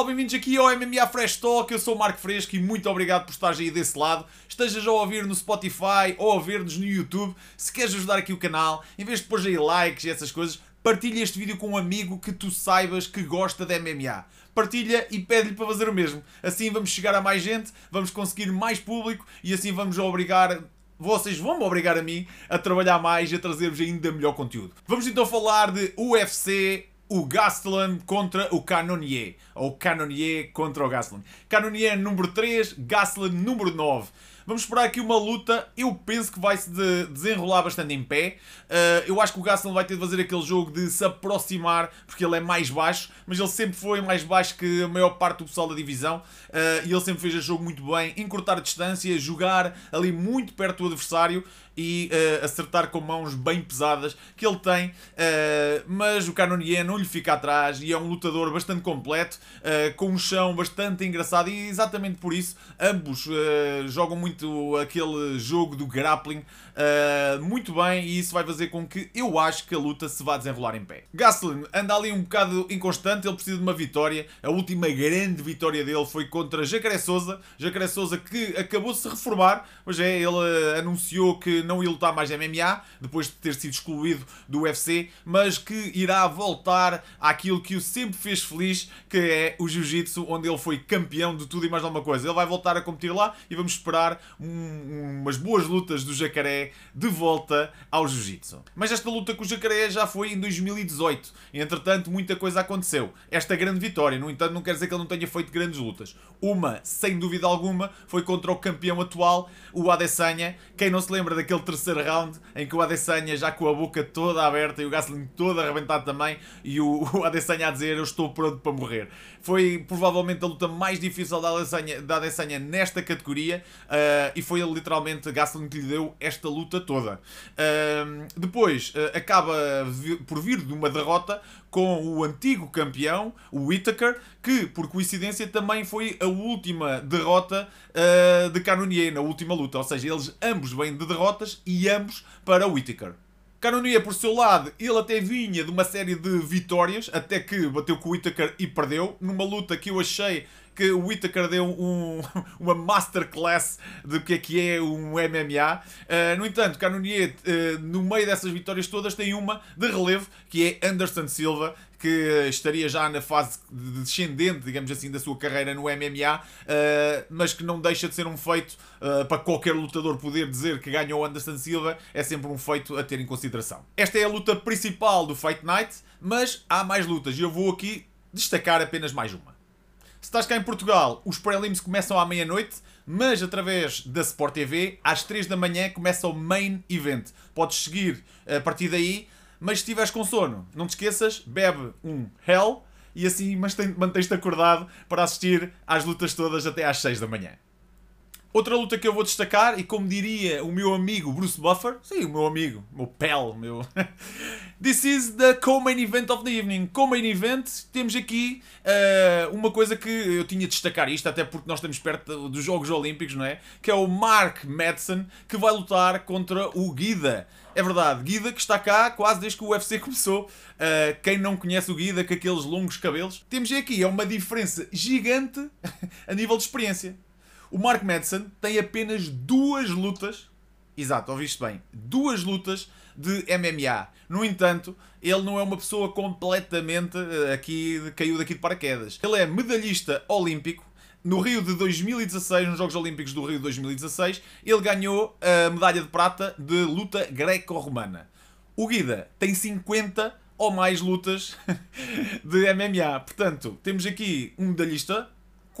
pessoal, bem-vindos aqui ao MMA Fresh Talk. Eu sou o Marco Fresco e muito obrigado por estares aí desse lado. Estejas a ouvir no Spotify ou a ouvir-nos no YouTube. Se queres ajudar aqui o canal, em vez de pôr aí likes e essas coisas, partilha este vídeo com um amigo que tu saibas que gosta de MMA. Partilha e pede-lhe para fazer o mesmo. Assim vamos chegar a mais gente, vamos conseguir mais público e assim vamos obrigar vocês vão me obrigar a mim a trabalhar mais e a trazer-vos ainda melhor conteúdo. Vamos então falar de UFC o Gastelum contra o Canonier. Ou Canonier contra o Gastelum. Canonier número 3, Gastelum número 9. Vamos esperar aqui uma luta. Eu penso que vai se de desenrolar bastante em pé. Uh, eu acho que o Gastelum vai ter de fazer aquele jogo de se aproximar, porque ele é mais baixo, mas ele sempre foi mais baixo que a maior parte do pessoal da divisão. Uh, e ele sempre fez o jogo muito bem, encurtar a distância, jogar ali muito perto do adversário e uh, acertar com mãos bem pesadas que ele tem, uh, mas o Canonier não lhe fica atrás e é um lutador bastante completo, uh, com um chão bastante engraçado e exatamente por isso ambos jogam muito aquele jogo do grappling muito bem e isso vai fazer com que eu acho que a luta se vá desenrolar em pé. Gastelum anda ali um bocado inconstante, ele precisa de uma vitória, a última grande vitória dele foi contra Jacaré Souza, Jacaré Souza que acabou de se reformar, mas é, ele anunciou que não ia lutar mais MMA, depois de ter sido excluído do UFC, mas que irá voltar àquilo que o sempre fez feliz, que é o Jiu-Jitsu, onde ele foi campeão de tudo e mais alguma coisa. Ele vai voltar a competir lá e vamos esperar um, umas boas lutas do Jacaré de volta ao Jiu-Jitsu. Mas esta luta com o Jacaré já foi em 2018. Entretanto, muita coisa aconteceu. Esta grande vitória, no entanto, não quer dizer que ele não tenha feito grandes lutas. Uma, sem dúvida alguma, foi contra o campeão atual, o Adesanya. Quem não se lembra daquele aquele terceiro round em que o Adesanya já com a boca toda aberta e o Gastelum todo arrebentado também e o, o Adesanya a dizer eu estou pronto para morrer. Foi provavelmente a luta mais difícil da Adesanya, da Adesanya nesta categoria uh, e foi literalmente Gastelum que lhe deu esta luta toda. Uh, depois uh, acaba por vir de uma derrota com o antigo campeão, o Whittaker, que por coincidência também foi a última derrota uh, de Canonier na última luta. Ou seja, eles ambos vêm de derrotas e ambos para Whittaker. Canonier, por seu lado, ele até vinha de uma série de vitórias, até que bateu com o Whittaker e perdeu, numa luta que eu achei que o Whittaker deu um, uma masterclass do que é que é um MMA. Uh, eh, no entanto, Canonier, uh, no meio dessas vitórias todas, tem uma de relevo, que é Anderson Silva, que estaria já na fase descendente, digamos assim, da sua carreira no MMA, eh, mas que não deixa de ser um feito para qualquer lutador poder dizer que ganhou Anderson Silva, é sempre um feito a ter em consideração. Esta é a luta principal do Fight Night, mas há mais lutas e eu vou aqui destacar apenas mais uma. Estás cá em Portugal, os prelims começam à meia-noite, mas através da Sport TV, às 3 da manhã começa o main event. Podes seguir a partir daí mas se estiveres com sono, não te esqueças, bebe um Hell e assim mantens-te acordado para assistir às lutas todas até às 6 da manhã. Outra luta que eu vou destacar, e como diria o meu amigo Bruce Buffer, sim, o meu amigo, meu pel, meu. This is the co-main event of the evening. Co-main event, temos aqui uh, uma coisa que eu tinha de destacar isto, até porque nós estamos perto dos Jogos Olímpicos, não é? Que é o Mark Madsen, que vai lutar contra o Guida. É verdade, Guida que está cá quase desde que o UFC começou. Uh, quem não conhece o Guida com aqueles longos cabelos, temos aqui é uma diferença gigante a nível de experiência. O Mark Madsen tem apenas duas lutas, exato, ouviste bem, duas lutas de MMA. No entanto, ele não é uma pessoa completamente eh, aqui caiu daqui de paraquedas. Ele é medalhista olímpico. No Rio de 2016, nos Jogos Olímpicos do Rio de 2016, ele ganhou a medalha de prata de luta greco-romana. O Guida tem 50 ou mais lutas de MMA. Portanto, temos aqui um medalhista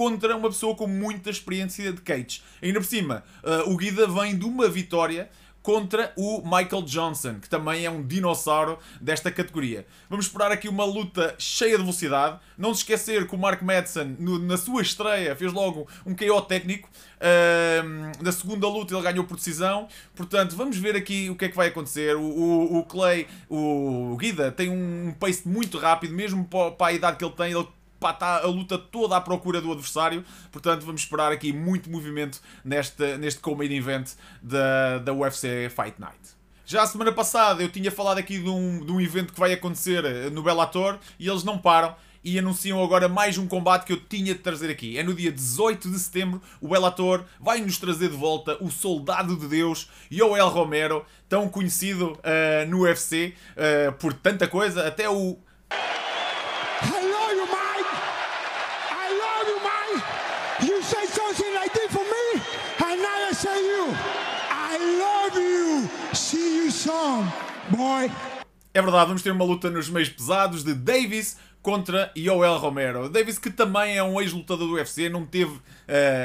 contra uma pessoa com muita experiência de cage. Ainda por cima, uh, o Guida vem de uma vitória contra o Michael Johnson, que também é um dinossauro desta categoria. Vamos esperar aqui uma luta cheia de velocidade. Não se esquecer que o Mark Madsen, no, na sua estreia, fez logo um KO técnico. Uh, na segunda luta ele ganhou por decisão. Portanto, vamos ver aqui o que é que vai acontecer. O, o, o Clay, o Guida, tem um pace muito rápido, mesmo para, para a idade que ele tem. Ele está a luta toda à procura do adversário. Portanto, vamos esperar aqui muito movimento neste, neste co-main event da, da UFC Fight Night. Já a semana passada eu tinha falado aqui de um, de um evento que vai acontecer no Bellator e eles não param. e anunciam agora mais um combate que eu tinha de trazer aqui. É no dia 18 de setembro, o Bellator vai nos trazer de volta o Soldado de Deus, Yoel Romero, tão conhecido uh, no UFC uh, por tanta coisa, até o something like this for me, and now I say you, I love you. See you soon, boy. É verdade, vamos ter uma luta nos meios pesados de Davis contra Yoel Romero. Davis, que também é um ex-lutador do UFC, não teve uh,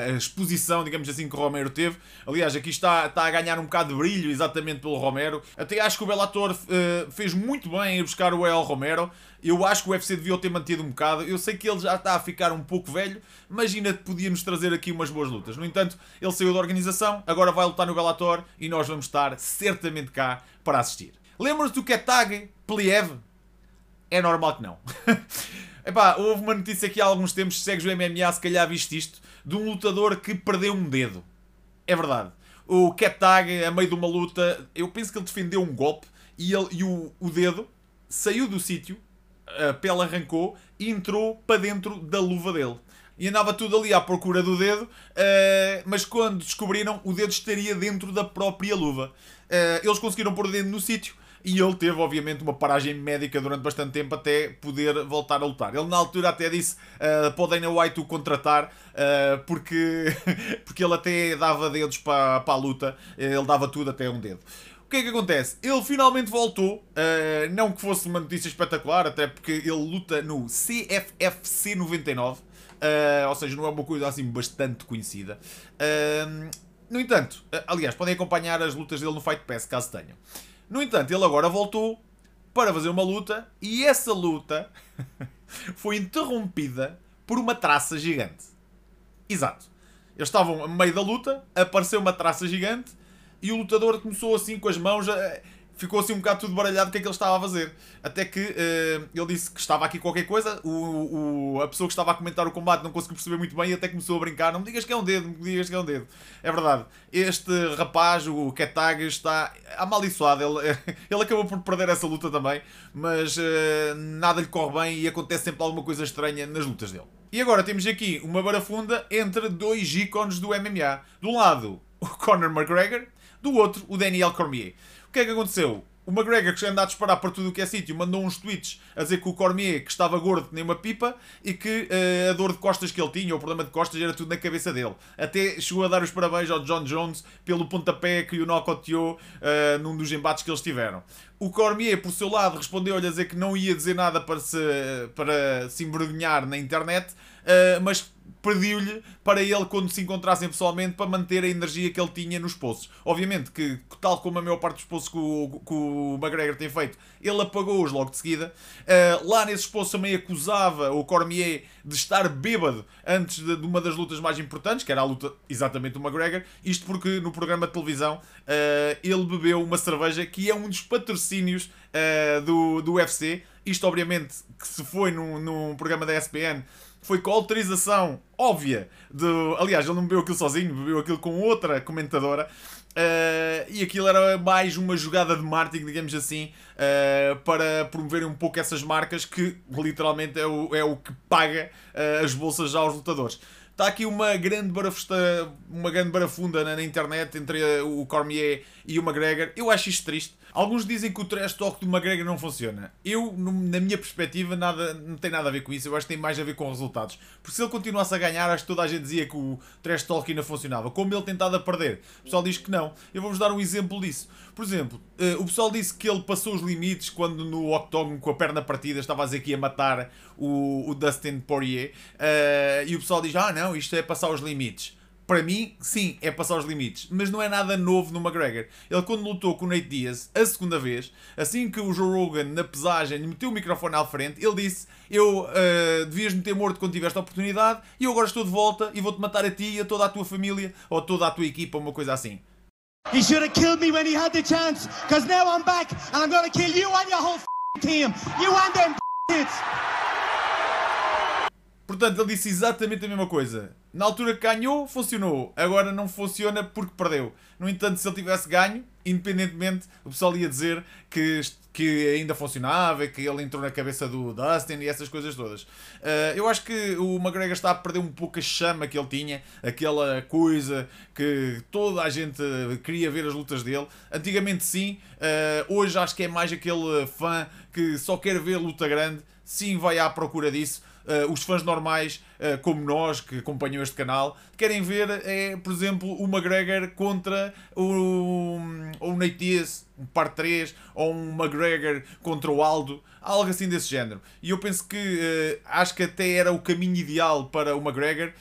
a exposição, digamos assim, que o Romero teve. Aliás, aqui está, está a ganhar um bocado de brilho exatamente pelo Romero. Até acho que o Bellator uh, fez muito bem em buscar o Yoel Romero. Eu acho que o UFC devia ter mantido um bocado. Eu sei que ele já está a ficar um pouco velho, mas ainda podíamos trazer aqui umas boas lutas. No entanto, ele saiu da organização, agora vai lutar no Bellator e nós vamos estar certamente cá para assistir. Lembram-se do Ketag Pliev? É normal que não. Epá, houve uma notícia aqui há alguns tempos, se segues o MMA, se calhar viste isto, de um lutador que perdeu um dedo. É verdade. O Ketag, a meio de uma luta, eu penso que ele defendeu um golpe e, ele, e o, o dedo saiu do sítio, a pele arrancou e entrou para dentro da luva dele. E andava tudo ali à procura do dedo, uh, mas quando descobriram, o dedo estaria dentro da própria luva. Uh, eles conseguiram pôr o dedo no sítio e ele teve, obviamente, uma paragem médica durante bastante tempo até poder voltar a lutar. Ele, na altura, até disse uh, para o Dana White o contratar, uh, porque, porque ele até dava dedos para, para a luta, ele dava tudo até um dedo. O que é que acontece? Ele finalmente voltou, uh, não que fosse uma notícia espetacular, até porque ele luta no CFFC 99, uh, ou seja, não é uma coisa assim bastante conhecida. Uh, no entanto, aliás, podem acompanhar as lutas dele no Fight Pass, caso tenham. No entanto, ele agora voltou para fazer uma luta e essa luta foi interrompida por uma traça gigante. Exato. Eles estavam a meio da luta, apareceu uma traça gigante e o lutador começou assim com as mãos a ficou assim um bocado tudo baralhado o que é que ele estava a fazer. Até que uh, ele disse que estava aqui qualquer coisa, o, o, a pessoa que estava a comentar o combate não conseguiu perceber muito bem e até começou a brincar. Não me digas que é um dedo, não me digas que é um dedo. É verdade. Este rapaz, o Ketag, está amaldiçoado. Ele, ele acabou por perder essa luta também, mas uh, nada lhe corre bem e acontece sempre alguma coisa estranha nas lutas dele. E agora temos aqui uma barafunda entre dois ícones do MMA. De um lado, o Conor McGregor, do outro, o Daniel Cormier que é que aconteceu? O McGregor, que anda a disparar para tudo o que é sítio, mandou uns tweets a dizer que o Cormier que estava gordo nem uma pipa e que uh, a dor de costas que ele tinha, o problema de costas, era tudo na cabeça dele. Até chegou a dar os parabéns ao John Jones pelo pontapé que o nocauteou uh, num dos embates que eles tiveram. O Cormier, por seu lado, respondeu-lhe a dizer que não ia dizer nada para se, para se envergonhar na internet, uh, mas pediu-lhe para ele, quando se encontrassem pessoalmente, para manter a energia que ele tinha nos poços. Obviamente que, tal como a maior parte dos poços que o, que o McGregor tem feito, ele apagou-os logo de seguida. Uh, lá nesses poços também acusava o Cormier de estar bêbado antes de, de, uma das lutas mais importantes, que era a luta exatamente do McGregor. Isto porque no programa de televisão uh, ele bebeu uma cerveja que é um dos patrocínios uh, do, do UFC. Isto, obviamente, que se foi num, num programa da ESPN foi com autorização óbvia de. Aliás, ele não bebeu aquilo sozinho, bebeu aquilo com outra comentadora. Uh, e aquilo era mais uma jogada de marketing, digamos assim, uh, para promoverem um pouco essas marcas que literalmente é o, é o que paga uh, as bolsas aos lutadores. Está aqui uma grande barafusta, uma grande barafunda na, na, internet entre o Cormier e o McGregor. Eu acho isto triste. Alguns dizem que o trash talk do McGregor não funciona. Eu, na minha perspectiva, nada, não tem nada a ver com isso. Eu acho que tem mais a ver com resultados. Porque se ele continuasse a ganhar, acho que toda a gente dizia que o trash talk ainda funcionava. Como ele tentado a perder. O pessoal diz que não. Eu vou-vos dar um exemplo disso. Por exemplo, uh, o pessoal disse que ele passou os limites quando no octógono com a perna partida estava a dizer que ia matar o, o Dustin Poirier. Uh, e o pessoal diz: Ah, não, isto é passar os limites. Para mim, sim, é passar os limites. Mas não é nada novo no McGregor. Ele, quando lutou com o Nate Diaz, a segunda vez, assim que o Joe Rogan, na pesagem, meteu o microfone à frente, ele disse: Eu uh, devias-me ter morto quando tiveste a oportunidade, e eu agora estou de volta e vou-te matar a ti e a toda a tua família, ou toda a tua equipa, uma coisa assim. He should have killed me when he had the chance, because now I'm back and I'm gonna kill you and your whole team. You and them kids. Portanto, ele disse exatamente a mesma coisa. Na altura que ganhou, funcionou. Agora não funciona porque perdeu. No entanto, se ele tivesse ganho, independentemente, o pessoal ia dizer que, que ainda funcionava, que ele entrou na cabeça do Dustin e essas coisas todas. Uh, eu acho que o McGregor está a perder um pouco a chama que ele tinha, aquela coisa que toda a gente queria ver as lutas dele. Antigamente sim, uh, hoje acho que é mais aquele fã que só quer ver luta grande, sim vai à procura disso uh, os fãs normais, uh, como nós, que acompanham este canal, querem ver, é, por exemplo, o McGregor contra o, o Nate um par 3, ou um McGregor contra o Aldo, algo assim desse género. E eu penso que uh, acho que até era o caminho ideal para o McGregor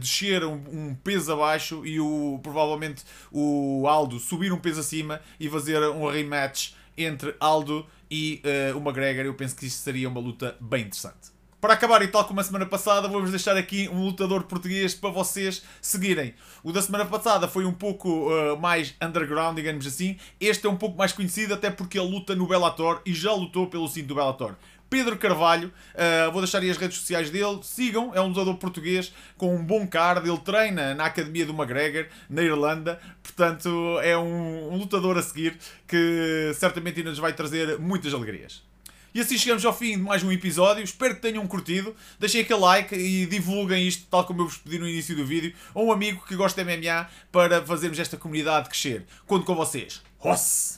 descer um, um, peso abaixo e o, provavelmente o Aldo subir um peso acima e fazer um rematch entre Aldo e uh, o McGregor. Eu penso que isso seria uma luta bem interessante. Para acabar, e tal como a semana passada, vou-vos deixar aqui um lutador português para vocês seguirem. O da semana passada foi um pouco uh, mais underground, digamos assim. Este é um pouco mais conhecido, até porque ele luta no Bellator e já lutou pelo cinto do Bellator. Pedro Carvalho, uh, vou deixar aí as redes sociais dele, sigam, é um lutador português com um bom card, ele treina na Academia do McGregor, na Irlanda, portanto é um, um lutador a seguir que certamente ainda nos vai trazer muitas alegrias. E assim chegamos ao fim de mais um episódio. Espero que tenham curtido. Deixem aquele like e divulguem isto, tal como eu vos pedi no início do vídeo, a um amigo que gosta de MMA para fazermos esta comunidade crescer. Conto com vocês. Ross!